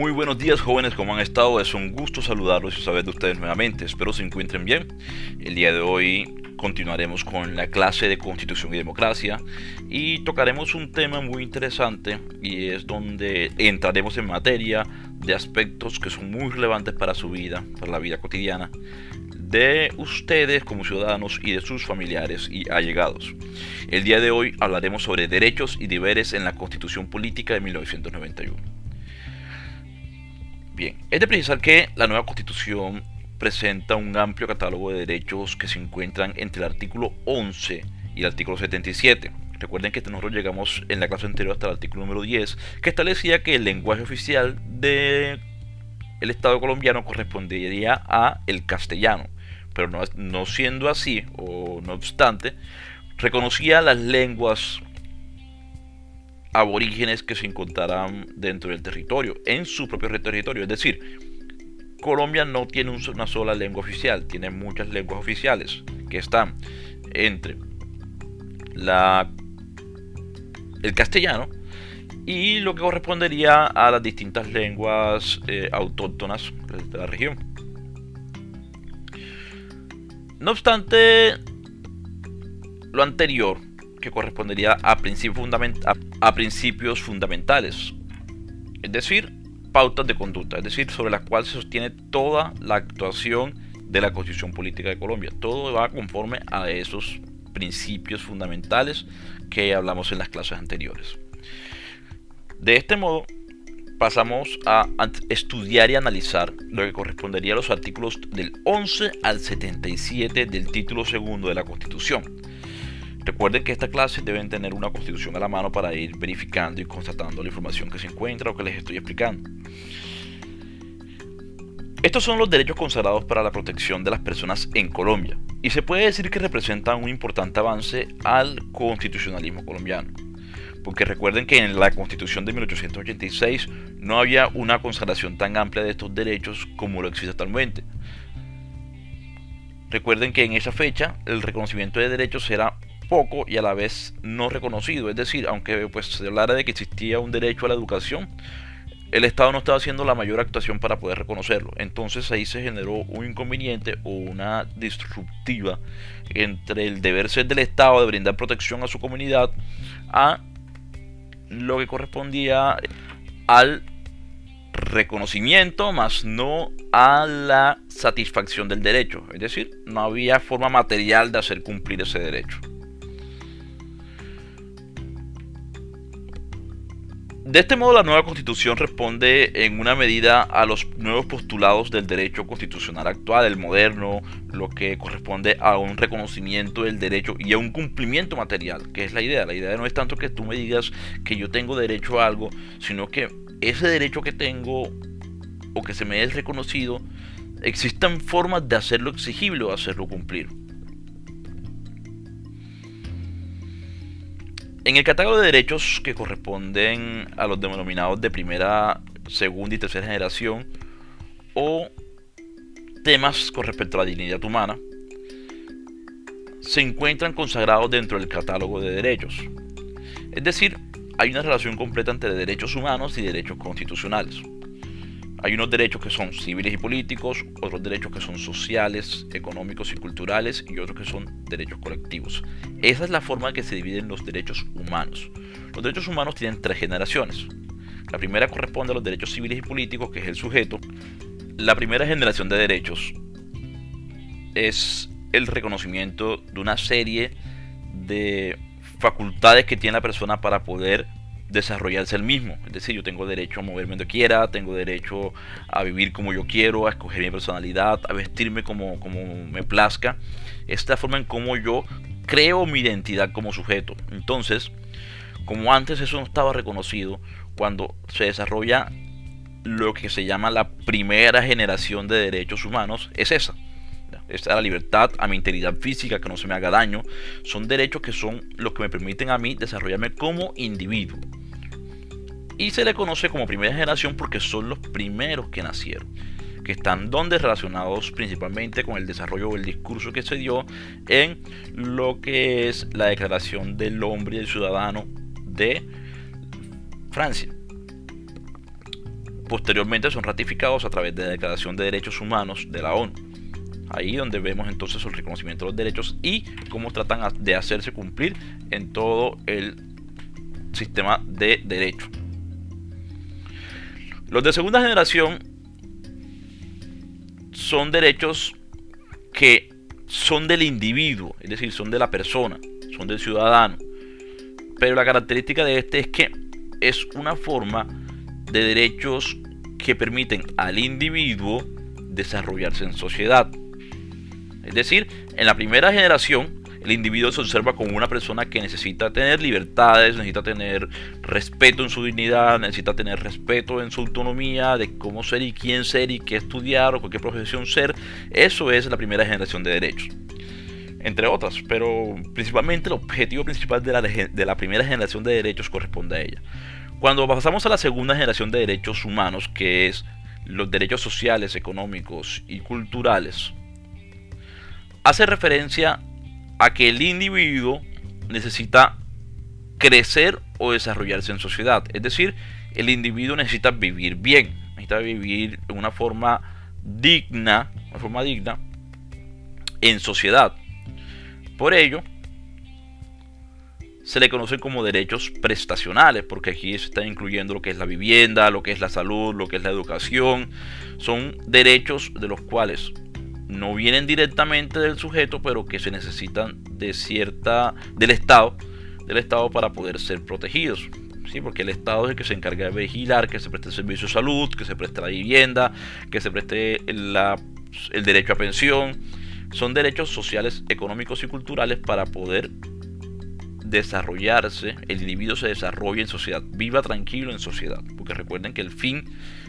Muy buenos días jóvenes, ¿cómo han estado? Es un gusto saludarlos y saber de ustedes nuevamente. Espero se encuentren bien. El día de hoy continuaremos con la clase de Constitución y Democracia y tocaremos un tema muy interesante y es donde entraremos en materia de aspectos que son muy relevantes para su vida, para la vida cotidiana de ustedes como ciudadanos y de sus familiares y allegados. El día de hoy hablaremos sobre derechos y deberes en la Constitución Política de 1991. Bien, es de precisar que la nueva Constitución presenta un amplio catálogo de derechos que se encuentran entre el artículo 11 y el artículo 77. Recuerden que nosotros llegamos en la clase anterior hasta el artículo número 10, que establecía que el lenguaje oficial del el Estado colombiano correspondería a el castellano pero no, siendo así, o no obstante, reconocía las lenguas aborígenes que se encontrarán dentro del territorio, en su propio territorio. Es decir, Colombia no tiene una sola lengua oficial, tiene muchas lenguas oficiales que están entre la, el castellano y lo que correspondería a las distintas lenguas eh, autóctonas de la región. No obstante, lo anterior, que correspondería a, principios, fundamentales, es decir, pautas de conducta, es decir, sobre las cuales se sostiene toda la actuación de la Constitución Política de Colombia. Todo va conforme a esos principios fundamentales que hablamos en las clases anteriores. De este modo, pasamos a estudiar y analizar lo que correspondería a los artículos del 11 al 77 del título segundo de la Constitución. Recuerden que esta clase deben tener una constitución a la mano para ir verificando y constatando la información que se encuentra o que les estoy explicando. Estos son los derechos consagrados para la protección de las personas en Colombia y se puede decir que representan un importante avance al constitucionalismo colombiano porque recuerden que en la Constitución de 1886 no había una consagración tan amplia de estos derechos como lo existe actualmente. Recuerden que en esa fecha el reconocimiento de derechos era poco y a la vez no reconocido, es decir, aunque pues se hablara de que existía un derecho a la educación, el Estado no estaba haciendo la mayor actuación para poder reconocerlo. Entonces ahí se generó un inconveniente o una disruptiva entre el deber ser del Estado de brindar protección a su comunidad a lo que correspondía al reconocimiento, más no a la satisfacción del derecho. Es decir, no había forma material de hacer cumplir ese derecho. De este modo, la nueva constitución responde en una medida a los nuevos postulados del derecho constitucional actual, el moderno, lo que corresponde a un reconocimiento del derecho y a un cumplimiento material, que es la idea. La idea no es tanto que tú me digas que yo tengo derecho a algo, sino que ese derecho que tengo o que se me es reconocido, existan formas de hacerlo exigible o hacerlo cumplir. En el catálogo de derechos que corresponden a los denominados de primera, segunda y tercera generación o temas con respecto a la dignidad humana, se encuentran consagrados dentro del catálogo de derechos. Es decir, hay una relación completa entre derechos humanos y derechos constitucionales. Hay unos derechos que son civiles y políticos, otros derechos que son sociales, económicos y culturales y otros que son derechos colectivos. Esa es la forma en que se dividen los derechos humanos. Los derechos humanos tienen tres generaciones. La primera corresponde a los derechos civiles y políticos, que es el sujeto. La primera generación de derechos es el reconocimiento de una serie de facultades que tiene la persona para poder desarrollarse el mismo. Es decir, yo tengo derecho a moverme donde quiera, tengo derecho a vivir como yo quiero, a escoger mi personalidad, a vestirme como, como me plazca. Esta forma en cómo yo creo mi identidad como sujeto. Entonces, como antes eso no estaba reconocido, cuando se desarrolla lo que se llama la primera generación de derechos humanos, es esa. Es la libertad, a mi integridad física, que no se me haga daño. Son derechos que son los que me permiten a mí desarrollarme como individuo y se le conoce como primera generación porque son los primeros que nacieron que están donde relacionados principalmente con el desarrollo o el discurso que se dio en lo que es la declaración del hombre y del ciudadano de Francia. posteriormente son ratificados a través de la Declaración de Derechos Humanos de la ONU. Ahí donde vemos entonces el reconocimiento de los derechos y cómo tratan de hacerse cumplir en todo el sistema de derecho. Los de segunda generación son derechos que son del individuo, es decir, son de la persona, son del ciudadano. Pero la característica de este es que es una forma de derechos que permiten al individuo desarrollarse en sociedad. Es decir, en la primera generación el individuo se observa como una persona que necesita tener libertades, necesita tener respeto en su dignidad, necesita tener respeto en su autonomía de cómo ser y quién ser y qué estudiar o qué profesión ser. Eso es la primera generación de derechos. Entre otras, pero principalmente el objetivo principal de la, de la primera generación de derechos corresponde a ella. Cuando pasamos a la segunda generación de derechos humanos, que es los derechos sociales, económicos y culturales, hace referencia a que el individuo necesita crecer o desarrollarse en sociedad. Es decir, el individuo necesita vivir bien, necesita vivir de una forma digna, una forma digna en sociedad. Por ello, se le conocen como derechos prestacionales, porque aquí se está incluyendo lo que es la vivienda, lo que es la salud, lo que es la educación. Son derechos de los cuales no vienen directamente del sujeto, pero que se necesitan de cierta del Estado, del Estado para poder ser protegidos. ¿sí? Porque el Estado es el que se encarga de vigilar que se preste el servicio de salud, que se preste la vivienda, que se preste el derecho a pensión. Son derechos sociales, económicos y culturales para poder desarrollarse, el individuo se desarrolla en sociedad, viva tranquilo en sociedad. Porque recuerden que el fin,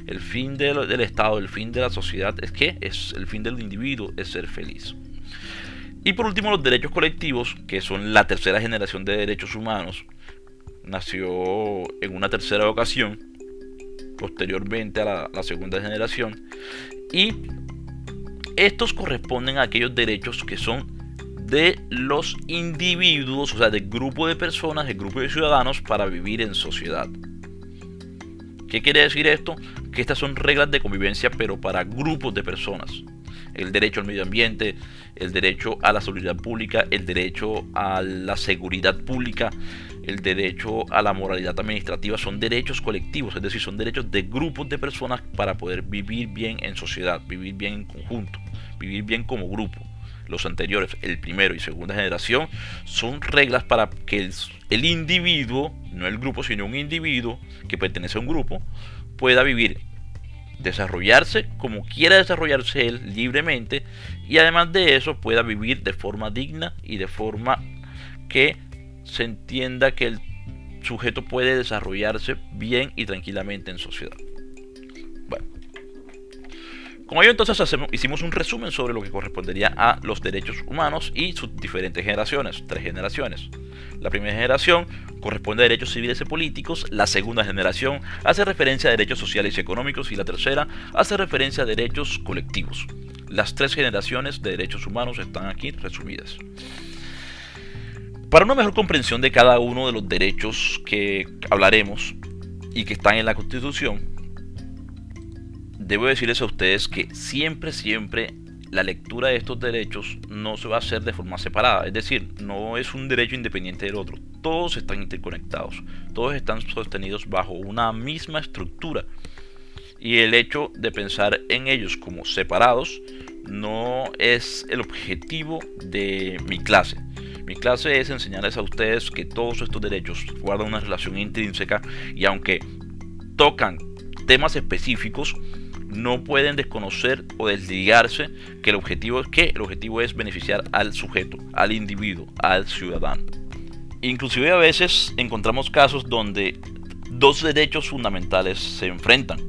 el fin del Estado, el fin de la sociedad es que es el fin del individuo es ser feliz. Y por último los derechos colectivos, que son la tercera generación de derechos humanos, nació en una tercera ocasión, posteriormente a la segunda generación, y estos corresponden a aquellos derechos que son de los individuos, o sea, del grupo de personas, del grupo de ciudadanos para vivir en sociedad. ¿Qué quiere decir esto? Que estas son reglas de convivencia, pero para grupos de personas. El derecho al medio ambiente, el derecho a la seguridad pública, el derecho a la seguridad pública, el derecho a la moralidad administrativa, son derechos colectivos, es decir, son derechos de grupos de personas para poder vivir bien en sociedad, vivir bien en conjunto, vivir bien como grupo los anteriores, el primero y segunda generación, son reglas para que el, individuo, no el grupo, sino un individuo que pertenece a un grupo, pueda vivir, desarrollarse como quiera desarrollarse él libremente y además de eso pueda vivir de forma digna y de forma que se entienda que el sujeto puede desarrollarse bien y tranquilamente en sociedad. Como ello entonces hicimos un resumen sobre lo que correspondería a los derechos humanos y sus diferentes generaciones, tres generaciones. La primera generación corresponde a derechos civiles y políticos, la segunda generación hace referencia a derechos sociales y económicos y la tercera hace referencia a derechos colectivos. Las tres generaciones de derechos humanos están aquí resumidas. Para una mejor comprensión de cada uno de los derechos que hablaremos y que están en la Constitución, debo decirles a ustedes que siempre, siempre la lectura de estos derechos no se va a hacer de forma separada, es decir, no es un derecho independiente del otro, todos están interconectados, todos están sostenidos bajo una misma estructura. Y el hecho de pensar en ellos como separados no es el objetivo de mi clase. Mi clase es enseñarles a ustedes que todos estos derechos guardan una relación intrínseca y aunque tocan temas específicos, no pueden desconocer o desligarse que el objetivo es que el objetivo es beneficiar al sujeto, al individuo, al ciudadano. Inclusive a veces encontramos casos donde dos derechos fundamentales se enfrentan.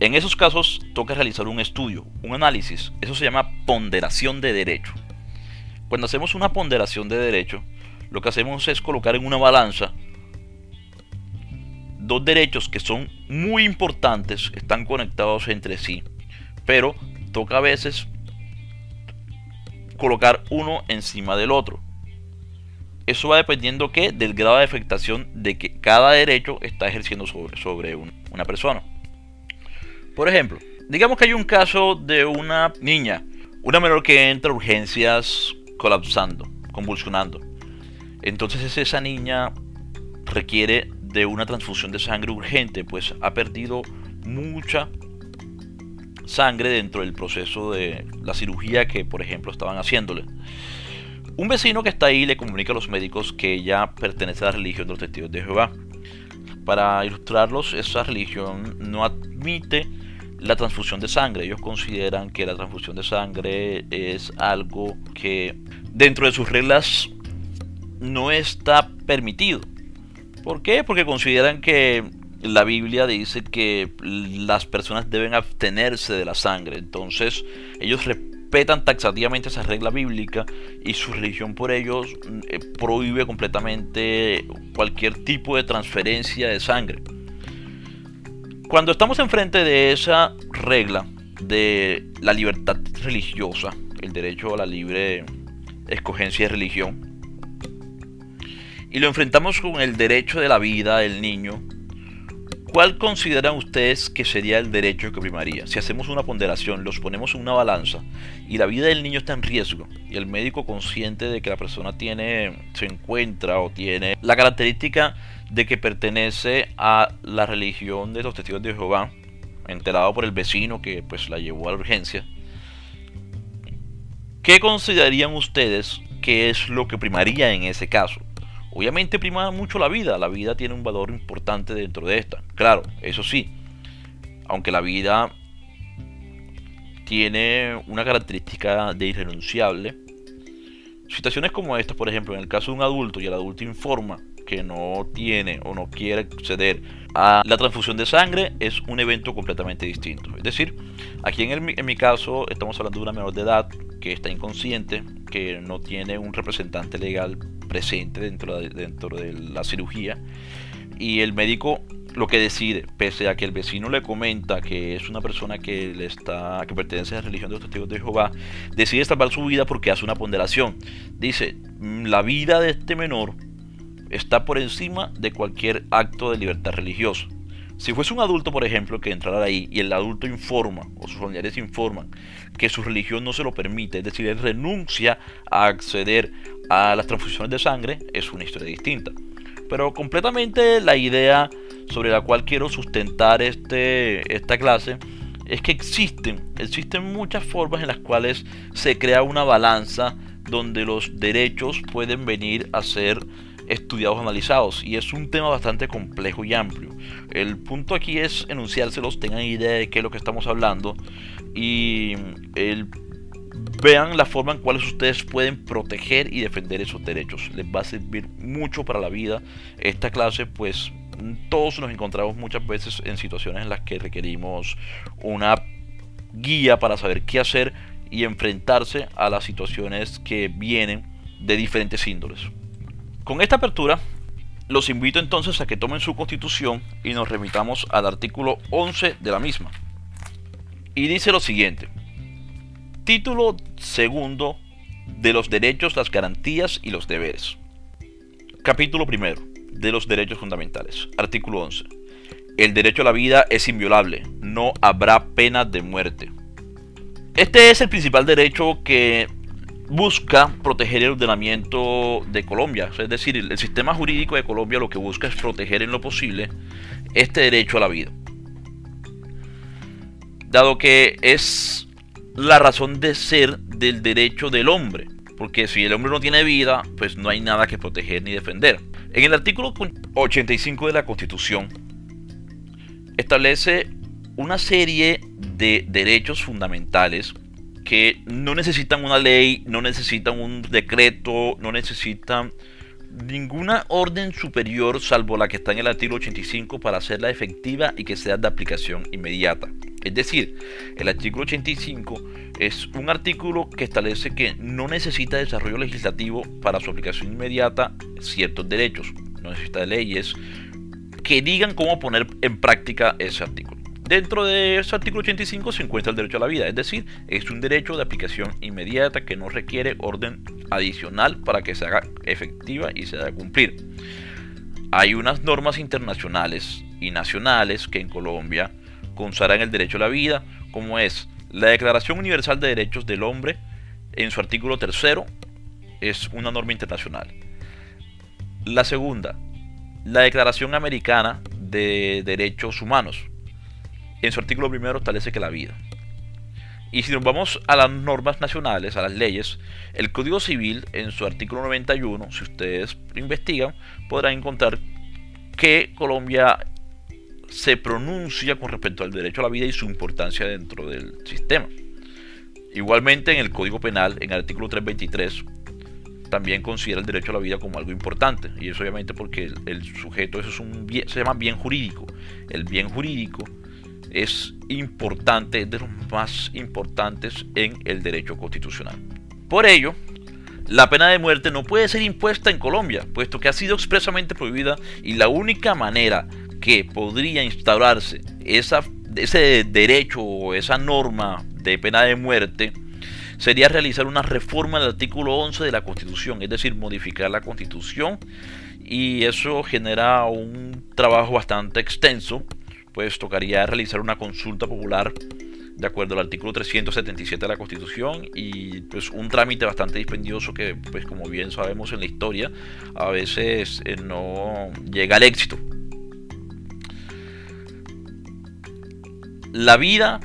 En esos casos toca realizar un estudio, un análisis. Eso se llama ponderación de derecho. Cuando hacemos una ponderación de derecho, lo que hacemos es colocar en una balanza dos derechos que son muy importantes, están conectados entre sí, pero toca a veces colocar uno encima del otro. Eso va dependiendo ¿qué? del grado de afectación de que cada derecho está ejerciendo sobre, sobre una persona. Por ejemplo, digamos que hay un caso de una niña, una menor que entra a urgencias colapsando, convulsionando. Entonces esa niña requiere de una transfusión de sangre urgente, pues ha perdido mucha sangre dentro del proceso de la cirugía que, por ejemplo, estaban haciéndole. Un vecino que está ahí le comunica a los médicos que ella pertenece a la religión de los testigos de Jehová. Para ilustrarlos, esa religión no admite la transfusión de sangre. Ellos consideran que la transfusión de sangre es algo que dentro de sus reglas no está permitido. ¿Por qué? Porque consideran que la Biblia dice que las personas deben abstenerse de la sangre. Entonces ellos respetan taxativamente esa regla bíblica y su religión por ellos eh, prohíbe completamente cualquier tipo de transferencia de sangre. Cuando estamos enfrente de esa regla de la libertad religiosa, el derecho a la libre escogencia de religión, y lo enfrentamos con el derecho de la vida del niño, ¿Cuál consideran ustedes que sería el derecho que primaría? Si hacemos una ponderación, los ponemos en una balanza y la vida del niño está en riesgo y el médico consciente de que la persona tiene, se encuentra o tiene la característica de que pertenece a la religión de los testigos de Jehová, enterado por el vecino que pues la llevó a la urgencia, ¿qué considerarían ustedes que es lo que primaría en ese caso? Obviamente prima mucho la vida, la vida tiene un valor importante dentro de esta. Claro, eso sí, aunque la vida tiene una característica de irrenunciable, situaciones como esta, por ejemplo, en el caso de un adulto y el adulto informa que no tiene o no quiere acceder la transfusión de sangre, es un evento completamente distinto. Es decir, aquí en, en mi caso estamos hablando de una menor de edad que está inconsciente, que no tiene un representante legal presente dentro de, dentro de la cirugía y el médico lo que decide, pese a que el vecino le comenta que es una persona que le está que pertenece a la religión de los testigos de Jehová, decide salvar su vida porque hace una ponderación. Dice, mm, la vida de este menor está por encima de cualquier acto de libertad religiosa. Si fuese un adulto, por ejemplo, que entrara ahí y el adulto informa, o sus familiares informan, que su religión no se lo permite, es decir, él renuncia a acceder a las transfusiones de sangre, es una historia distinta. Pero completamente la idea sobre la cual quiero sustentar este, esta clase es que existen, existen muchas formas en las cuales se crea una balanza donde los derechos pueden venir a ser estudiados, analizados. Y es un tema bastante complejo y amplio. El punto aquí es enunciárselos, tengan idea de qué es lo que estamos hablando. Y el, vean la forma en cual ustedes pueden proteger y defender esos derechos. Les va a servir mucho para la vida. Esta clase, pues todos nos encontramos muchas veces en situaciones en las que requerimos una guía para saber qué hacer y enfrentarse a las situaciones que vienen de diferentes índoles. Con esta apertura, los invito entonces a que tomen su constitución y nos remitamos al artículo 11 de la misma. Y dice lo siguiente. Título segundo de los derechos, las garantías y los deberes. Capítulo primero de los derechos fundamentales. Artículo 11. El derecho a la vida es inviolable. No habrá pena de muerte. Este es el principal derecho que busca proteger el ordenamiento de Colombia. Es decir, el sistema jurídico de Colombia lo que busca es proteger en lo posible este derecho a la vida. Dado que es la razón de ser del derecho del hombre. Porque si el hombre no tiene vida, pues no hay nada que proteger ni defender. En el artículo 85 de la Constitución establece una serie de derechos fundamentales que no necesitan una ley, no necesitan un decreto, no necesitan ninguna orden superior salvo la que está en el artículo 85 para hacerla efectiva y que sea de aplicación inmediata. Es decir, el artículo 85 es un artículo que establece que no necesita desarrollo legislativo para su aplicación inmediata ciertos derechos. No necesita leyes que digan cómo poner en práctica ese artículo. Dentro de ese artículo 85 se encuentra el derecho a la vida, es decir, es un derecho de aplicación inmediata que no requiere orden adicional para que se haga efectiva y se haga cumplir. Hay unas normas internacionales y nacionales que en Colombia consagran el derecho a la vida, como es la Declaración Universal de Derechos del Hombre, en su artículo tercero, es una norma internacional. La segunda, la Declaración Americana de Derechos Humanos, en su artículo primero establece que la vida. Y si nos vamos a las normas nacionales, a las leyes, el Código Civil en su artículo 91, si ustedes investigan, podrán encontrar que Colombia se pronuncia con respecto al derecho a la vida y su importancia dentro del sistema. Igualmente en el Código Penal, en el artículo 323, también considera el derecho a la vida como algo importante. Y eso obviamente porque el, sujeto, eso es un se llama bien jurídico. El bien jurídico es importante, es de los más importantes en el derecho constitucional. Por ello, la pena de muerte no puede ser impuesta en Colombia, puesto que ha sido expresamente prohibida y la única manera que podría instaurarse esa, ese derecho o esa norma de pena de muerte sería realizar una reforma del artículo 11 de la Constitución, es decir, modificar la Constitución y eso genera un trabajo bastante extenso pues tocaría realizar una consulta popular de acuerdo al artículo 377 de la Constitución y pues un trámite bastante dispendioso que pues como bien sabemos en la historia a veces eh, no llega al éxito. La vida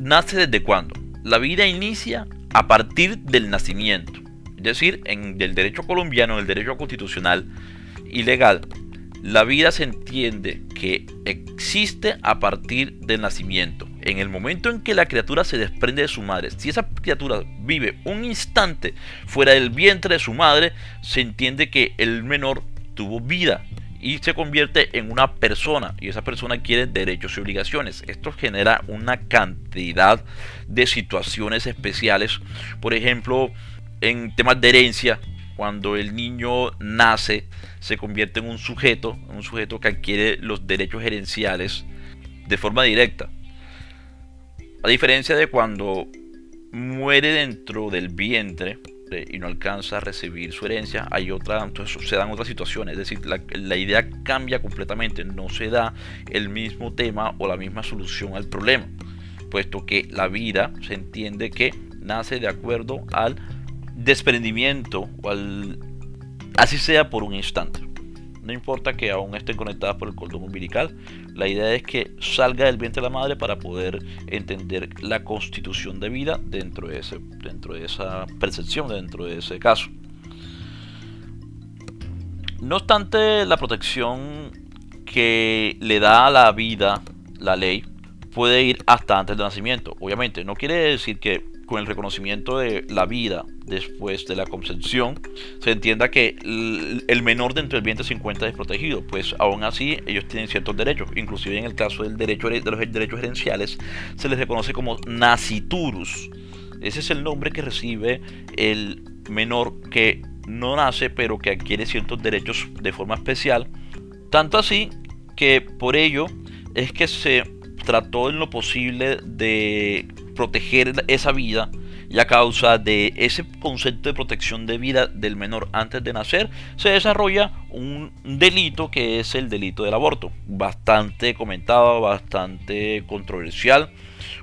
nace desde cuándo? La vida inicia a partir del nacimiento. Es decir, en el derecho colombiano, en el derecho constitucional y legal, la vida se entiende que existe a partir del nacimiento. En el momento en que la criatura se desprende de su madre, si esa criatura vive un instante fuera del vientre de su madre, se entiende que el menor tuvo vida y se convierte en una persona y esa persona quiere derechos y obligaciones. Esto genera una cantidad de situaciones especiales, por ejemplo, en temas de herencia, cuando el niño nace, se convierte en un sujeto, un sujeto que adquiere los derechos gerenciales de forma directa. A diferencia de cuando muere dentro del vientre eh, y no alcanza a recibir su herencia, hay otra, entonces se dan otras situaciones, es decir, la, la idea cambia completamente, no se da el mismo tema o la misma solución al problema, puesto que la vida se entiende que nace de acuerdo al desprendimiento o al, así sea por un instante. No importa que aún estén conectadas por el cordón umbilical, la idea es que salga del vientre de la madre para poder entender la constitución de vida dentro de, ese, dentro de esa percepción, dentro de ese caso. No obstante, la protección que le da a la vida la ley puede ir hasta antes del nacimiento. Obviamente, no quiere decir que con el reconocimiento de la vida después de la concepción, se entienda que el menor dentro del vientre se encuentra desprotegido, pues aún así ellos tienen ciertos derechos, inclusive en el caso del derecho de los derechos gerenciales se les reconoce como naciturus. Ese es el nombre que recibe el menor que no nace pero que adquiere ciertos derechos de forma especial, tanto así que por ello es que se trató en lo posible de proteger esa vida y a causa de ese concepto de protección de vida del menor antes de nacer, se desarrolla un delito que es el delito del aborto, bastante comentado, bastante controversial,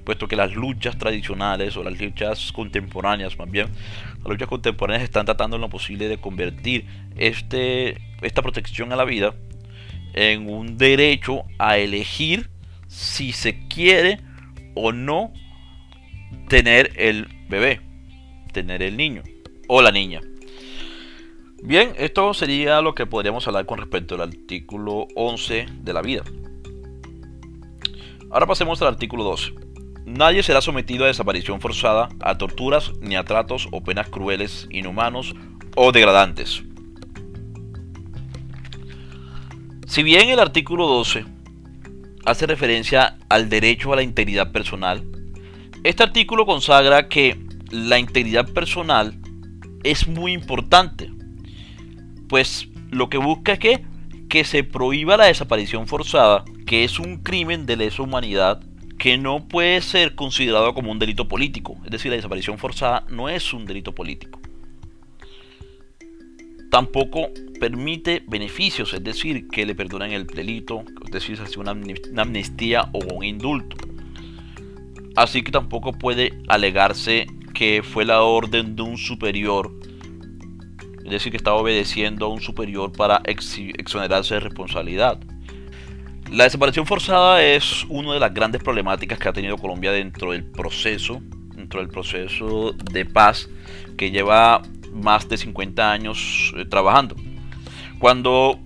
puesto que las luchas tradicionales o las luchas contemporáneas, más bien, las luchas contemporáneas están tratando en lo posible de convertir este, esta protección a la vida en un derecho a elegir si se quiere o no tener el bebé, tener el niño o la niña. Bien, esto sería lo que podríamos hablar con respecto al artículo 11 de la vida. Ahora pasemos al artículo 12. Nadie será sometido a desaparición forzada, a torturas, ni a tratos o penas crueles, inhumanos o degradantes. Si bien el artículo 12 hace referencia al derecho a la integridad personal, este artículo consagra que la integridad personal es muy importante, pues lo que busca es que, que se prohíba la desaparición forzada, que es un crimen de lesa humanidad que no puede ser considerado como un delito político. Es decir, la desaparición forzada no es un delito político. Tampoco permite beneficios, es decir, que le perdonen el delito, es decir, se hace una amnistía o un indulto. Así que tampoco puede alegarse que fue la orden de un superior, es decir, que estaba obedeciendo a un superior para exonerarse de responsabilidad. La desaparición forzada es una de las grandes problemáticas que ha tenido Colombia dentro del proceso, dentro del proceso de paz que lleva más de 50 años eh, trabajando. Cuando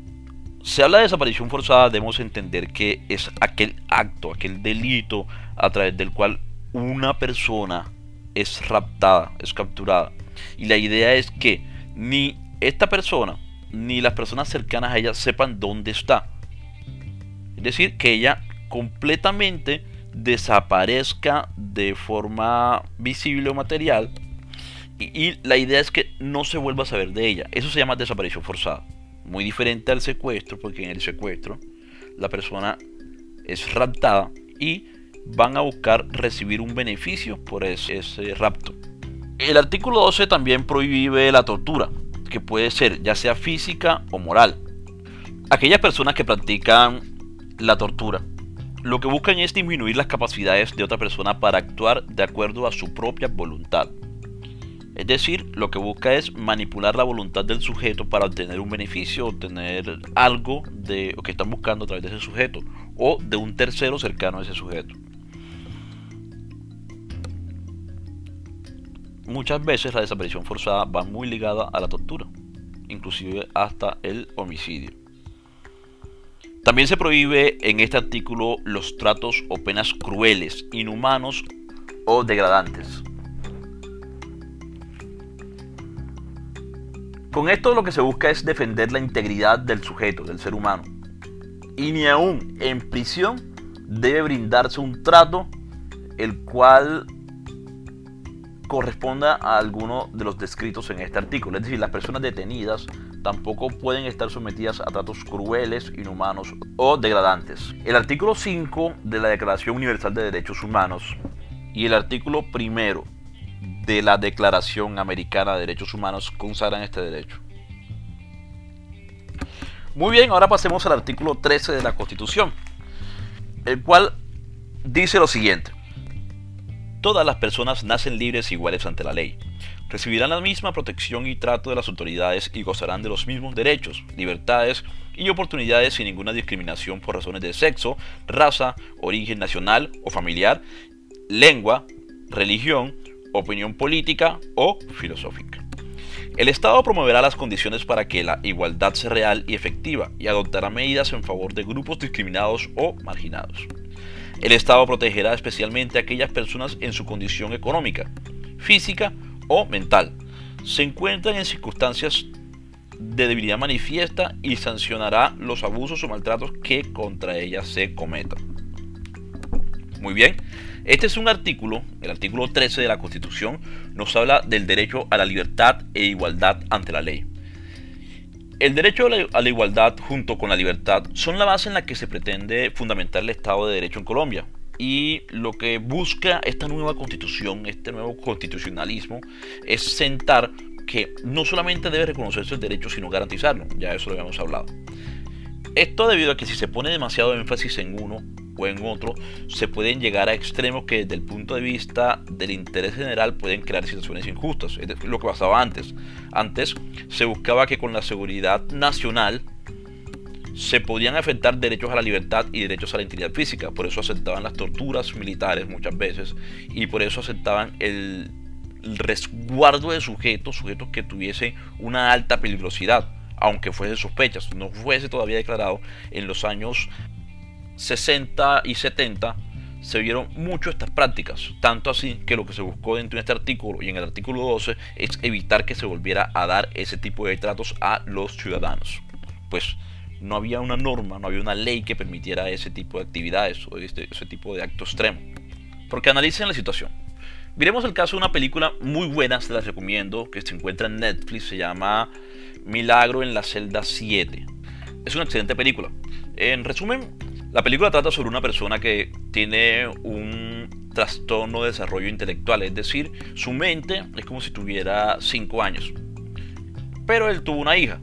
se habla de desaparición forzada debemos entender que es aquel acto, aquel delito a través del cual una persona es raptada, es capturada. Y la idea es que ni esta persona ni las personas cercanas a ella sepan dónde está decir, que ella completamente desaparezca de forma visible o material y, la idea es que no se vuelva a saber de ella. Eso se llama desaparición forzada. Muy diferente al secuestro, porque en el secuestro la persona es raptada y van a buscar recibir un beneficio por ese, rapto. El artículo 12 también prohíbe la tortura, que puede ser ya sea física o moral. Aquellas personas que practican la tortura. Lo que buscan es disminuir las capacidades de otra persona para actuar de acuerdo a su propia voluntad. Es decir, lo que busca es manipular la voluntad del sujeto para obtener un beneficio, obtener algo de lo que están buscando a través de ese sujeto o de un tercero cercano a ese sujeto. Muchas veces la desaparición forzada va muy ligada a la tortura, inclusive hasta el homicidio. También se prohíbe en este artículo los tratos o penas crueles, inhumanos o degradantes. Con esto lo que se busca es defender la integridad del sujeto, del ser humano. Y ni aún en prisión debe brindarse un trato el cual corresponda a alguno de los descritos en este artículo. Es decir, las personas detenidas tampoco pueden estar sometidas a tratos crueles, inhumanos o degradantes. El artículo 5 de la Declaración Universal de Derechos Humanos y el artículo primero de la Declaración Americana de Derechos Humanos consagran este derecho. Muy bien, ahora pasemos al artículo 13 de la Constitución, el cual dice lo siguiente. Todas las personas nacen libres e iguales ante la ley recibirán la misma protección y trato de las autoridades y gozarán de los mismos derechos, libertades y oportunidades sin ninguna discriminación por razones de sexo, raza, origen nacional o familiar, lengua, religión, opinión política o filosófica. El Estado promoverá las condiciones para que la igualdad sea real y efectiva y adoptará medidas en favor de grupos discriminados o marginados. El Estado protegerá especialmente a aquellas personas en su condición económica, física o mental, se encuentran en circunstancias de debilidad manifiesta y sancionará los abusos o maltratos que contra ellas se cometan. Muy bien, este es un artículo, el artículo 13 de la Constitución, nos habla del derecho a la libertad e igualdad ante la ley. El derecho a la, igualdad junto con la libertad son la base en la que se pretende fundamentar el Estado de Derecho en Colombia, y lo que busca esta nueva constitución, este nuevo constitucionalismo, es sentar que no solamente debe reconocerse el derecho, sino garantizarlo. Ya eso lo habíamos hablado. Esto debido a que si se pone demasiado énfasis en uno o en otro, se pueden llegar a extremos que desde el punto de vista del interés general pueden crear situaciones injustas. Es lo que pasaba antes. Antes se buscaba que con la seguridad nacional se podían afectar derechos a la libertad y derechos a la integridad física. Por eso aceptaban las torturas militares muchas veces y por eso aceptaban el, resguardo de sujetos, sujetos que tuviesen una alta peligrosidad, aunque fuese sospechas, no fuese todavía declarado. En los años 60 y 70 se vieron mucho estas prácticas, tanto así que lo que se buscó dentro de este artículo y en el artículo 12 es evitar que se volviera a dar ese tipo de tratos a los ciudadanos. Pues no había una norma, no había una ley que permitiera ese tipo de actividades o este, ese tipo de acto extremo. Porque analicen la situación. Miremos el caso de una película muy buena, se las recomiendo, que se encuentra en Netflix, se llama Milagro en la celda 7. es una excelente película. En resumen, la película trata sobre una persona que tiene un trastorno de desarrollo intelectual, es decir, su mente es como si tuviera 5 años. Pero él tuvo una hija.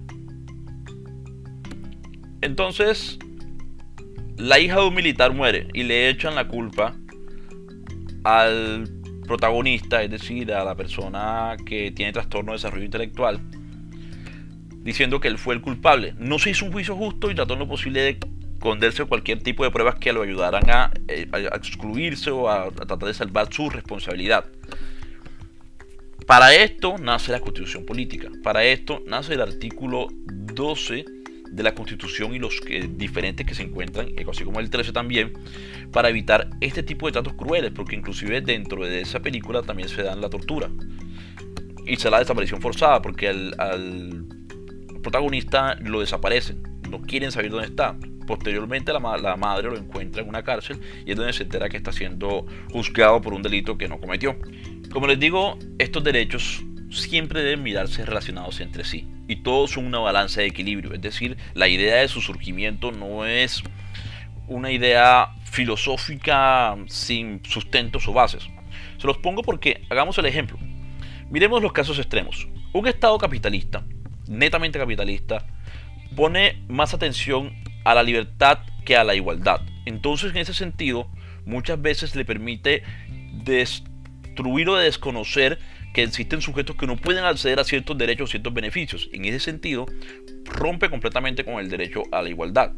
Entonces, la hija de un militar muere y le echan la culpa al protagonista, es decir, a la persona que tiene trastorno de desarrollo intelectual, diciendo que él fue el culpable. No se hizo un juicio justo y trató lo posible de esconderse cualquier tipo de pruebas que lo ayudaran a, eh, excluirse o a, tratar de salvar su responsabilidad. Para esto nace la constitución política. Para esto nace el artículo 12 de la constitución y los diferentes que se encuentran, así como el 13 también, para evitar este tipo de tratos crueles, porque inclusive dentro de esa película también se dan la tortura y se da la desaparición forzada, porque al protagonista lo desaparecen, no quieren saber dónde está. Posteriormente la, la, madre lo encuentra en una cárcel y es donde se entera que está siendo juzgado por un delito que no cometió. Como les digo, estos derechos siempre deben mirarse relacionados entre sí y todos son una balanza de equilibrio. Es decir, la idea de su surgimiento no es una idea filosófica sin sustentos o bases. Se los pongo porque hagamos el ejemplo. Miremos los casos extremos. Un Estado capitalista netamente capitalista, pone más atención a la libertad que a la igualdad. Entonces, en ese sentido, muchas veces le permite destruir o desconocer que existen sujetos que no pueden acceder a ciertos derechos o ciertos beneficios. En ese sentido, rompe completamente con el derecho a la igualdad.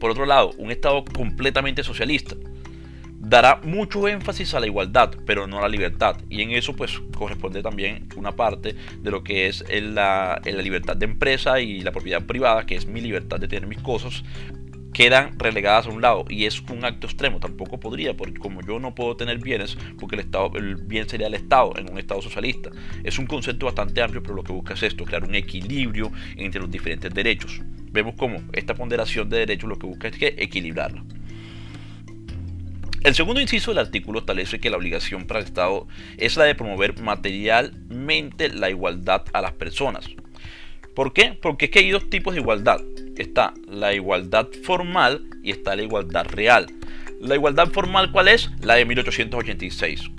Por otro lado, un Estado completamente socialista dará mucho énfasis a la igualdad, pero no a la libertad. Y en eso pues corresponde también una parte de lo que es la, la libertad de empresa y la propiedad privada, que es mi libertad de tener mis cosas, quedan relegadas a un lado y es un acto extremo. Tampoco podría, porque como yo no puedo tener bienes, porque el, estado, el bien sería el Estado en un Estado socialista. Es un concepto bastante amplio, pero lo que busca es esto, crear un equilibrio entre los diferentes derechos. Vemos cómo esta ponderación de derechos lo que busca es que equilibrarla. El segundo inciso del artículo establece que la obligación para el Estado es la de promover materialmente la igualdad a las personas. ¿Por qué? Porque es que hay dos tipos de igualdad. Está la igualdad formal y está la igualdad real. La igualdad formal, ¿cuál es? La de 1886.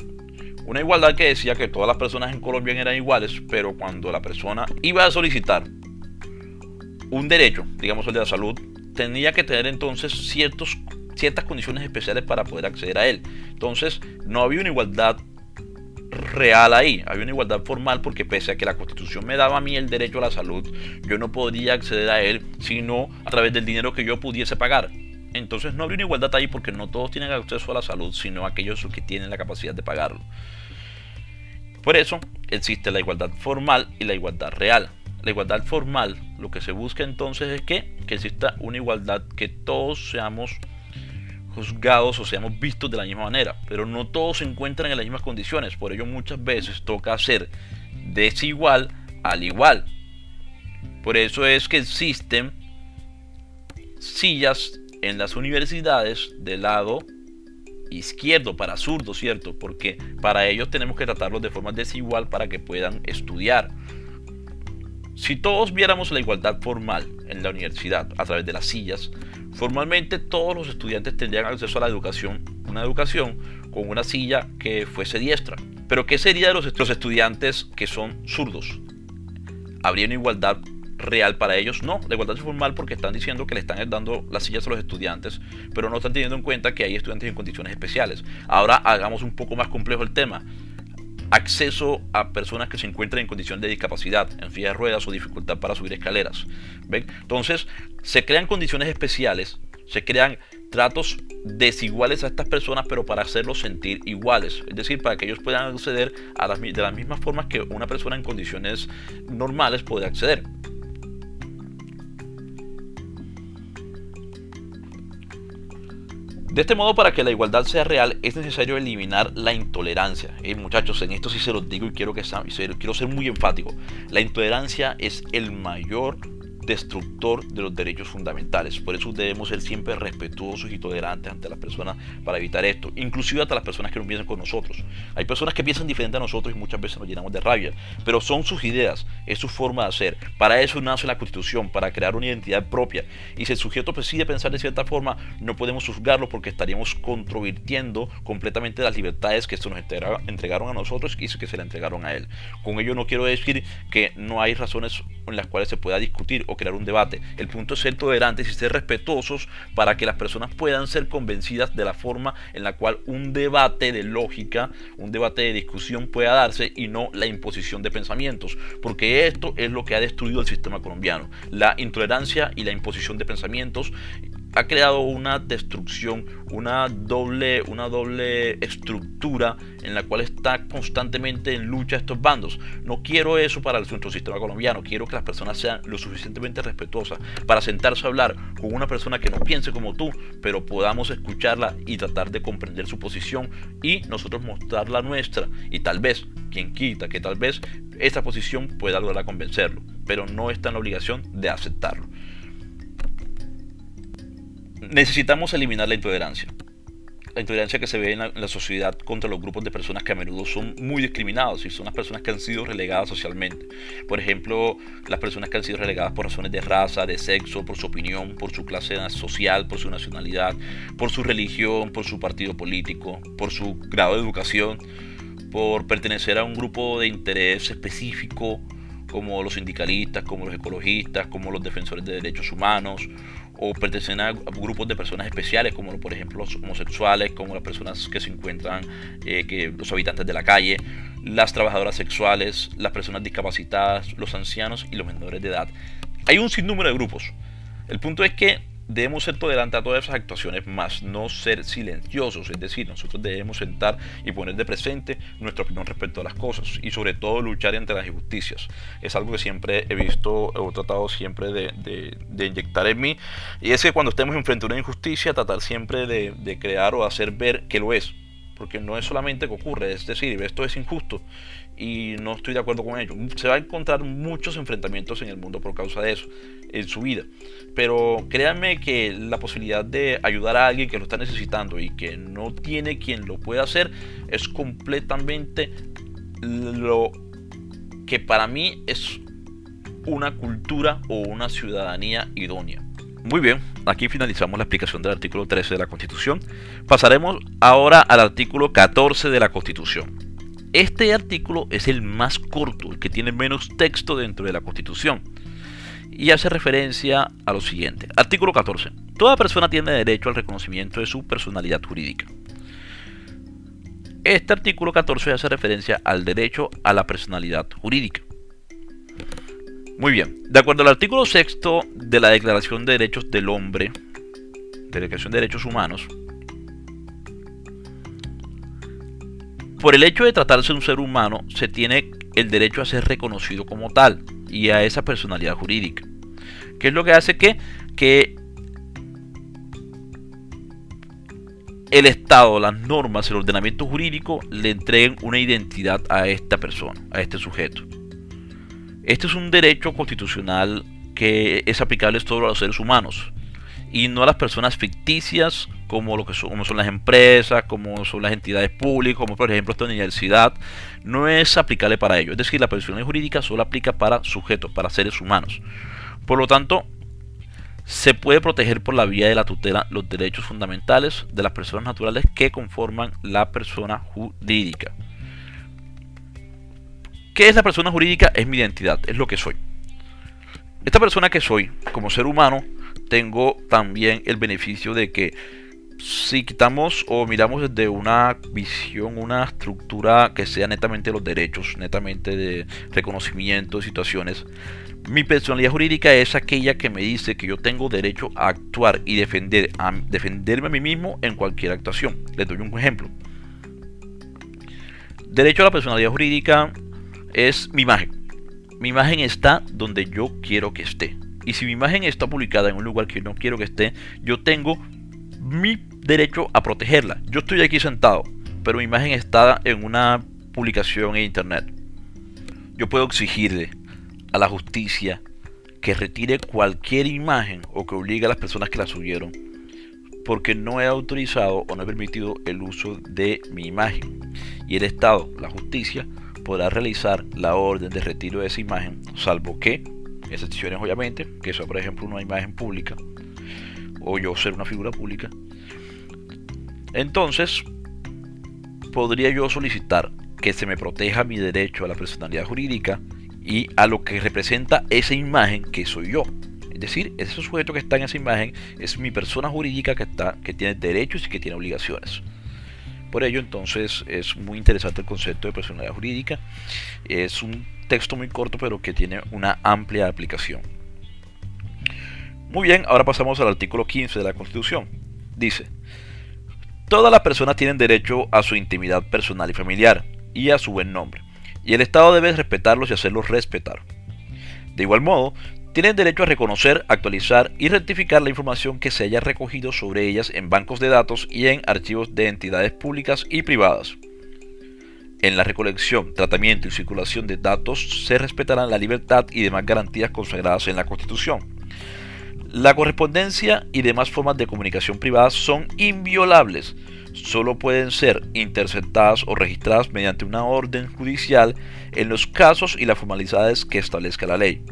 Una igualdad que decía que todas las personas en Colombia eran iguales, pero cuando la persona iba a solicitar un derecho, digamos el de la salud, tenía que tener entonces ciertos ciertas condiciones especiales para poder acceder a él. Entonces, no había una igualdad real ahí, había una igualdad formal porque pese a que la constitución me daba a mí el derecho a la salud, yo no podría acceder a él sino a través del dinero que yo pudiese pagar. Entonces no habría una igualdad ahí porque no todos tienen acceso a la salud, sino aquellos que tienen la capacidad de pagarlo. Por eso existe la igualdad formal y la igualdad real. La igualdad formal, lo que se busca entonces es que, que exista una igualdad, que todos seamos juzgados o seamos vistos de la misma manera, pero no todos se encuentran en las mismas condiciones, por ello muchas veces toca hacer desigual al igual. Por eso es que existen sillas en las universidades del lado izquierdo para zurdo, ¿cierto? Porque para ellos tenemos que tratarlos de forma desigual para que puedan estudiar. Si todos viéramos la igualdad formal en la universidad a través de las sillas, Formalmente todos los estudiantes tendrían acceso a la educación, una educación con una silla que fuese diestra. Pero ¿qué sería de los, estudiantes que son zurdos? ¿Habría una igualdad real para ellos? No, la igualdad es formal porque están diciendo que le están dando las sillas a los estudiantes, pero no están teniendo en cuenta que hay estudiantes en condiciones especiales. Ahora hagamos un poco más complejo el tema acceso a personas que se encuentran en condición de discapacidad, en silla de ruedas o dificultad para subir escaleras. Entonces, se crean condiciones especiales, se crean tratos desiguales a estas personas, pero para hacerlos sentir iguales. Es decir, para que ellos puedan acceder a de las mismas formas que una persona en condiciones normales puede acceder. De este modo, para que la igualdad sea real, es necesario eliminar la intolerancia. Eh, muchachos, en esto sí se los digo y quiero, que quiero ser muy enfático. La intolerancia es el mayor destructor de los derechos fundamentales. Por eso debemos ser siempre respetuosos y tolerantes ante las personas para evitar esto, inclusive hasta las personas que no piensan con nosotros. Hay personas que piensan diferente a nosotros y muchas veces nos llenamos de rabia, pero son sus ideas, es su forma de hacer. Para eso nace la Constitución, para crear una identidad propia. Y si el sujeto decide pensar de cierta forma, no podemos juzgarlo porque estaríamos controvirtiendo completamente las libertades que se nos entregaron a nosotros y que se le entregaron a él. Con ello no quiero decir que no hay razones en las cuales se pueda discutir o crear un debate. El punto es ser tolerantes y ser respetuosos para que las personas puedan ser convencidas de la forma en la cual un debate de lógica, un debate de discusión pueda darse y no la imposición de pensamientos. Porque esto es lo que ha destruido el sistema colombiano. La intolerancia y la imposición de pensamientos ha creado una destrucción, una doble, una doble estructura en la cual está constantemente en lucha estos bandos. No quiero eso para nuestro sistema colombiano, quiero que las personas sean lo suficientemente respetuosas para sentarse a hablar con una persona que no piense como tú, pero podamos escucharla y tratar de comprender su posición y nosotros mostrar la nuestra y tal vez, quien quita, que tal vez esa posición pueda lograr convencerlo, pero no está en la obligación de aceptarlo necesitamos eliminar la intolerancia. La intolerancia que se ve en la, sociedad contra los grupos de personas que a menudo son muy discriminados y son las personas que han sido relegadas socialmente. Por ejemplo, las personas que han sido relegadas por razones de raza, de sexo, por su opinión, por su clase social, por su nacionalidad, por su religión, por su partido político, por su grado de educación, por pertenecer a un grupo de interés específico como los sindicalistas, como los ecologistas, como los defensores de derechos humanos, o pertenecen a grupos de personas especiales, como por ejemplo los homosexuales, como las personas que se encuentran, eh, que, los habitantes de la calle, las trabajadoras sexuales, las personas discapacitadas, los ancianos y los menores de edad. Hay un sinnúmero de grupos. El punto es que debemos ser tolerantes a todas esas actuaciones, más no ser silenciosos, es decir, nosotros debemos sentar y poner de presente nuestra opinión respecto a las cosas y sobre todo luchar entre las injusticias. Es algo que siempre he visto o tratado siempre de, inyectar en mí. Y es que cuando estemos enfrente a una injusticia, tratar siempre de crear o hacer ver que lo es porque no es solamente que ocurre, es decir, esto es injusto y no estoy de acuerdo con ello. Se va a encontrar muchos enfrentamientos en el mundo por causa de eso, en su vida. Pero créanme que la posibilidad de ayudar a alguien que lo está necesitando y que no tiene quien lo pueda hacer es completamente lo que para mí es una cultura o una ciudadanía idónea. Muy bien, aquí finalizamos la explicación del artículo 13 de la Constitución. Pasaremos ahora al artículo 14 de la Constitución. Este artículo es el más corto, el que tiene menos texto dentro de la Constitución. Y hace referencia a lo siguiente. Artículo 14. Toda persona tiene derecho al reconocimiento de su personalidad jurídica. Este artículo 14 hace referencia al derecho a la personalidad jurídica. Muy bien, de acuerdo al artículo sexto de la Declaración de Derechos del Hombre, Declaración de Derechos Humanos, por el hecho de tratarse de un ser humano, se tiene el derecho a ser reconocido como tal y a esa personalidad jurídica. ¿Qué es lo que hace que, que el Estado, las normas, el ordenamiento jurídico le entreguen una identidad a esta persona, a este sujeto? Este es un derecho constitucional que es aplicable solo a los seres humanos y no a las personas ficticias como lo que son, como son las empresas, como son las entidades públicas, como por ejemplo esta universidad, no es aplicable para ello. Es decir, la personalidad jurídica solo aplica para sujetos, para seres humanos. Por lo tanto, se puede proteger por la vía de la tutela los derechos fundamentales de las personas naturales que conforman la persona jurídica. ¿Qué es la persona jurídica? Es mi identidad, es lo que soy. Esta persona que soy, como ser humano, tengo también el beneficio de que si quitamos o miramos desde una visión, una estructura que sea netamente los derechos, netamente de reconocimiento de situaciones, mi personalidad jurídica es aquella que me dice que yo tengo derecho a actuar y defender, a defenderme a mí mismo en cualquier actuación. Les doy un ejemplo. Derecho a la personalidad jurídica es mi imagen. Mi imagen está donde yo quiero que esté. Y si mi imagen está publicada en un lugar que no quiero que esté, yo tengo mi derecho a protegerla. Yo estoy aquí sentado, pero mi imagen está en una publicación en internet. Yo puedo exigirle a la justicia que retire cualquier imagen o que obligue a las personas que la subieron porque no he autorizado o no he permitido el uso de mi imagen. Y el Estado, la justicia, podrá realizar la orden de retiro de esa imagen, salvo que, excepciones obviamente, que sea por ejemplo una imagen pública, o yo ser una figura pública. Entonces, podría yo solicitar que se me proteja mi derecho a la personalidad jurídica y a lo que representa esa imagen que soy yo. Es decir, ese sujeto que está en esa imagen es mi persona jurídica que, está, que tiene derechos y que tiene obligaciones. Por ello, entonces, es muy interesante el concepto de personalidad jurídica. Es un texto muy corto, pero que tiene una amplia aplicación. Muy bien, ahora pasamos al artículo 15 de la Constitución. Dice, todas las personas tienen derecho a su intimidad personal y familiar y a su buen nombre, y el Estado debe respetarlos y hacerlos respetar. De igual modo, tienen derecho a reconocer, actualizar y rectificar la información que se haya recogido sobre ellas en bancos de datos y en archivos de entidades públicas y privadas. En la recolección, tratamiento y circulación de datos se respetarán la libertad y demás garantías consagradas en la Constitución. La correspondencia y demás formas de comunicación privada son inviolables. Solo pueden ser interceptadas o registradas mediante una orden judicial en los casos y las formalidades que establezca la ley.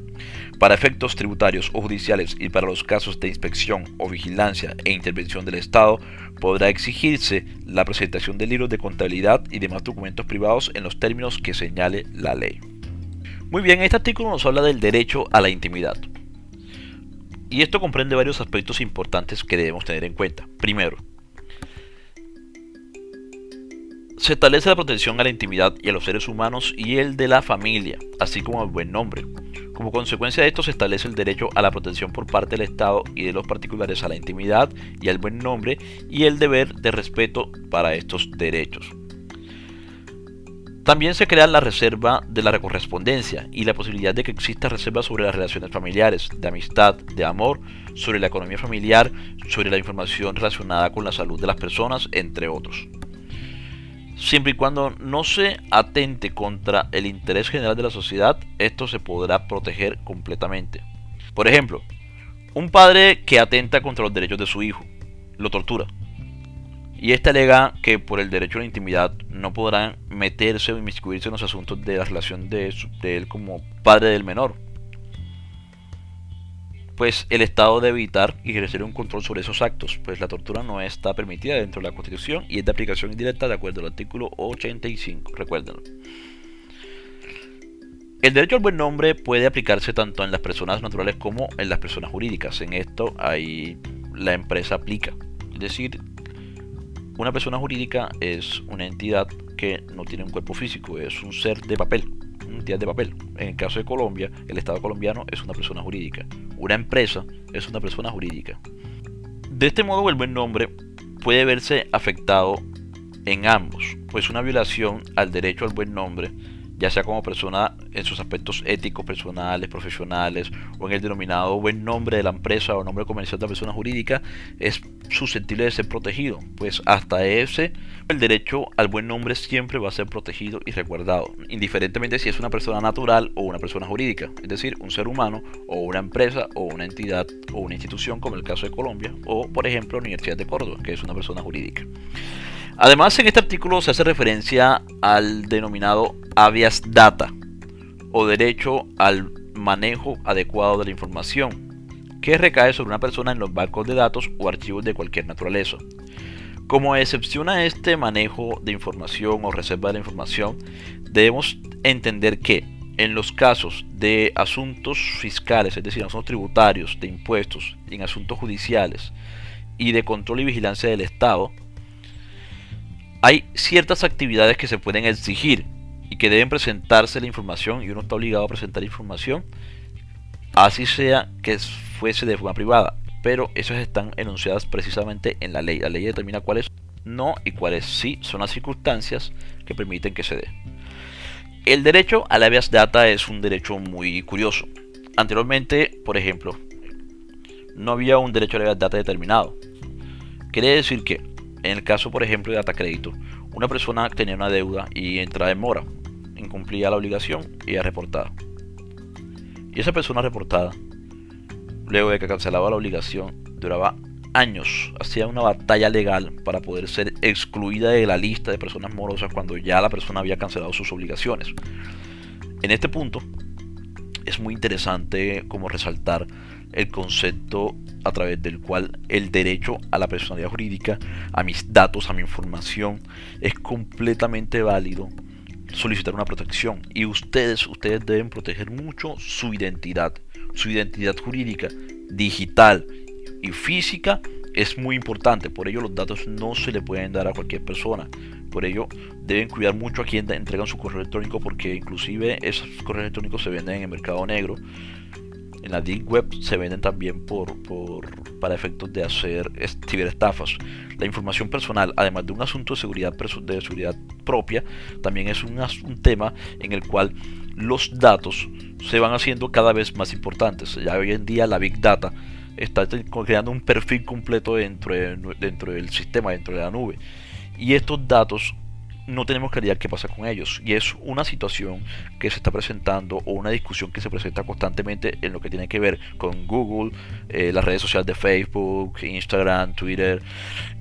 Para efectos tributarios o judiciales y para los casos de inspección o vigilancia e intervención del Estado, podrá exigirse la presentación de libros de contabilidad y demás documentos privados en los términos que señale la ley. Muy bien, este artículo nos habla del derecho a la intimidad. Y esto comprende varios aspectos importantes que debemos tener en cuenta. Primero, se establece la protección a la intimidad y a los seres humanos y el de la familia, así como al buen nombre. Como consecuencia de esto se establece el derecho a la protección por parte del Estado y de los particulares a la intimidad y al buen nombre y el deber de respeto para estos derechos. También se crea la reserva de la correspondencia y la posibilidad de que exista reserva sobre las relaciones familiares, de amistad, de amor, sobre la economía familiar, sobre la información relacionada con la salud de las personas, entre otros siempre y cuando no se atente contra el interés general de la sociedad, esto se podrá proteger completamente. Por ejemplo, un padre que atenta contra los derechos de su hijo, lo tortura. Y este alega que por el derecho a la intimidad no podrán meterse o inmiscuirse en los asuntos de la relación de, de él como padre del menor pues el Estado debe evitar y ejercer un control sobre esos actos, pues la tortura no está permitida dentro de la Constitución y es de aplicación indirecta de acuerdo al artículo 85, recuérdenlo. El derecho al buen nombre puede aplicarse tanto en las personas naturales como en las personas jurídicas. En esto ahí la empresa aplica. Es decir, una persona jurídica es una entidad que no tiene un cuerpo físico, es un ser de papel, entidad de papel. En el caso de Colombia, el Estado colombiano es una persona jurídica. Una empresa es una persona jurídica. De este modo, el buen nombre puede verse afectado en ambos, pues una violación al derecho al buen nombre ya sea como persona en sus aspectos éticos, personales, profesionales, o en el denominado buen nombre de la empresa o nombre comercial de la persona jurídica, es susceptible de ser protegido, pues hasta ese el derecho al buen nombre siempre va a ser protegido y resguardado, indiferentemente si es una persona natural o una persona jurídica, es decir, un ser humano o una empresa o una entidad o una institución como el caso de Colombia, o por ejemplo la Universidad de Córdoba, que es una persona jurídica. Además, en este artículo se hace referencia al denominado habeas data o derecho al manejo adecuado de la información, que recae sobre una persona en los bancos de datos o archivos de cualquier naturaleza. Como excepción a este manejo de información o reserva de la información, debemos entender que en los casos de asuntos fiscales, es decir, asuntos tributarios, de impuestos, en asuntos judiciales y de control y vigilancia del Estado, hay ciertas actividades que se pueden exigir y que deben presentarse la información y uno está obligado a presentar información, así sea que fuese de forma privada, pero esas están enunciadas precisamente en la ley. La ley determina cuáles no y cuáles sí son las circunstancias que permiten que se dé. El derecho a la habeas data es un derecho muy curioso. Anteriormente, por ejemplo, no había un derecho a la habeas data determinado. Quiere decir que en el caso, por ejemplo, de crédito, una persona tenía una deuda y entra en mora, incumplía la obligación y es reportada. Y esa persona reportada luego de que cancelaba la obligación, duraba años, hacía una batalla legal para poder ser excluida de la lista de personas morosas cuando ya la persona había cancelado sus obligaciones. En este punto es muy interesante como resaltar el concepto a través del cual el derecho a la personalidad jurídica, a mis datos, a mi información, es completamente válido solicitar una protección. Y ustedes ustedes deben proteger mucho su identidad su identidad jurídica digital y física es muy importante. Por ello los datos no se le pueden dar a cualquier persona. Por ello deben cuidar mucho a quien entregan su correo electrónico porque inclusive esos correos electrónicos se venden en el mercado negro en la deep web se venden también por, para efectos de hacer ciberestafas. La información personal, además de un asunto de seguridad, de seguridad propia, también es un, un tema en el cual los datos se van haciendo cada vez más importantes. Ya hoy en día la Big Data está creando un perfil completo dentro, dentro del sistema, dentro de la nube. Y estos datos no tenemos claridad qué pasa con ellos. Y es una situación que se está presentando o una discusión que se presenta constantemente en lo que tiene que ver con Google, eh, las redes sociales de Facebook, Instagram, Twitter.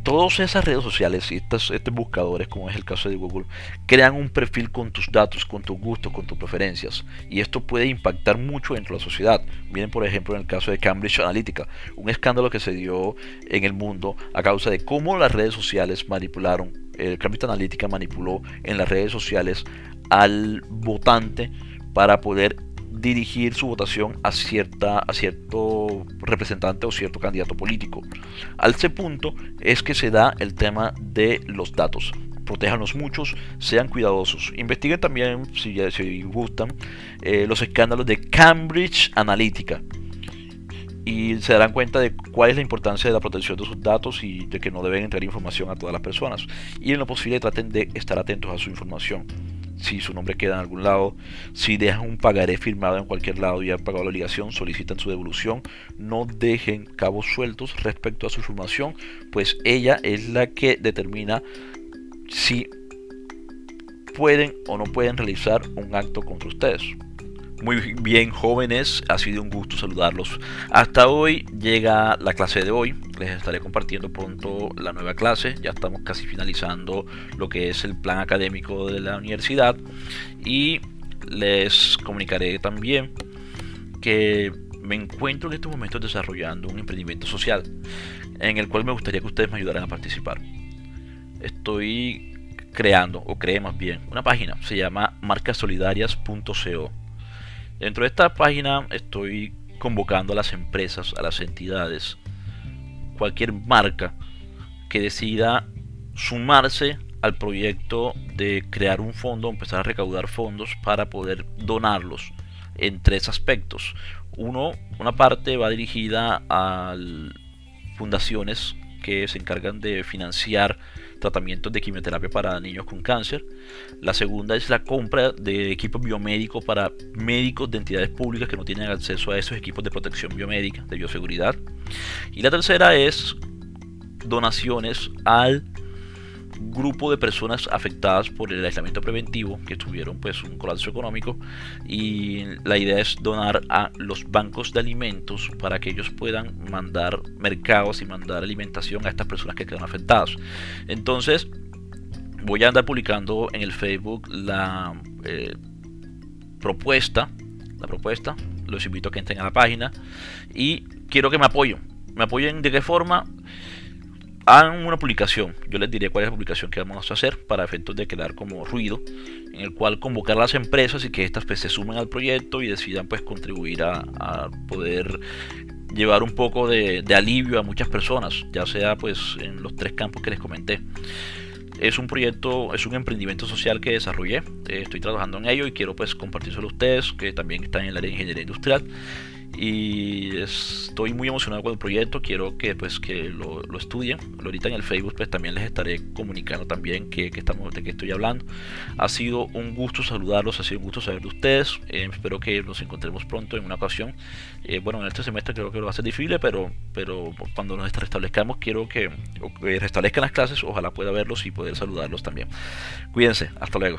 Todas esas redes sociales y estos, buscadores, como es el caso de Google, crean un perfil con tus datos, con tus gustos, con tus preferencias. Y esto puede impactar mucho dentro de la sociedad. Miren, por ejemplo, en el caso de Cambridge Analytica, un escándalo que se dio en el mundo a causa de cómo las redes sociales manipularon el Cambridge Analytica manipuló en las redes sociales al votante para poder dirigir su votación a, cierta, a cierto representante o cierto candidato político. Al ese punto es que se da el tema de los datos. Protéjanos muchos, sean cuidadosos. Investiguen también, si, si gustan, eh, los escándalos de Cambridge Analytica y se darán cuenta de cuál es la importancia de la protección de sus datos y de que no deben entregar información a todas las personas. Y en lo posible traten de estar atentos a su información. Si su nombre queda en algún lado, si dejan un pagaré firmado en cualquier lado y han pagado la obligación, solicitan su devolución. No dejen cabos sueltos respecto a su información, pues ella es la que determina si pueden o no pueden realizar un acto contra ustedes. Muy bien jóvenes, ha sido un gusto saludarlos. Hasta hoy llega la clase de hoy, les estaré compartiendo pronto la nueva clase, ya estamos casi finalizando lo que es el plan académico de la universidad y les comunicaré también que me encuentro en estos momentos desarrollando un emprendimiento social en el cual me gustaría que ustedes me ayudaran a participar. Estoy creando, o creé más bien, una página, se llama marcasolidarias.co Dentro de esta página estoy convocando a las empresas, a las entidades, cualquier marca que decida sumarse al proyecto de crear un fondo, empezar a recaudar fondos para poder donarlos en tres aspectos. Uno, una parte va dirigida a fundaciones que se encargan de financiar tratamientos de quimioterapia para niños con cáncer. La segunda es la compra de equipos biomédicos para médicos de entidades públicas que no tienen acceso a esos equipos de protección biomédica, de bioseguridad. Y la tercera es donaciones al grupo de personas afectadas por el aislamiento preventivo que tuvieron pues un colapso económico. Y la idea es donar a los bancos de alimentos para que ellos puedan mandar mercados y mandar alimentación a estas personas que quedan afectadas. Entonces voy a andar publicando en el Facebook la eh, propuesta la propuesta. Los invito a que entren a la página y quiero que me apoyen. Me apoyen de qué forma hagan una publicación. Yo les diré cuál es la publicación que vamos a hacer para efectos de quedar como ruido, en el cual convocar las empresas y que estas pues, se sumen al proyecto y decidan pues contribuir a, poder llevar un poco de, alivio a muchas personas, ya sea pues en los tres campos que les comenté. Es un proyecto, es un emprendimiento social que desarrollé, eh, estoy trabajando en ello y quiero pues compartírselo a ustedes que también están en el área de ingeniería industrial y estoy muy emocionado con el proyecto. Quiero que pues que lo, lo estudien. Ahorita en el facebook pues también les estaré comunicando también que, estamos de qué estoy hablando. Ha sido un gusto saludarlos ha sido un gusto saber de ustedes. Eh, espero que nos encontremos pronto en una ocasión. Eh, bueno en este semestre creo que lo va a ser difícil pero pero cuando nos restablezcamos quiero que, que restablezcan las clases ojalá pueda verlos y poder saludarlos también. Cuídense hasta luego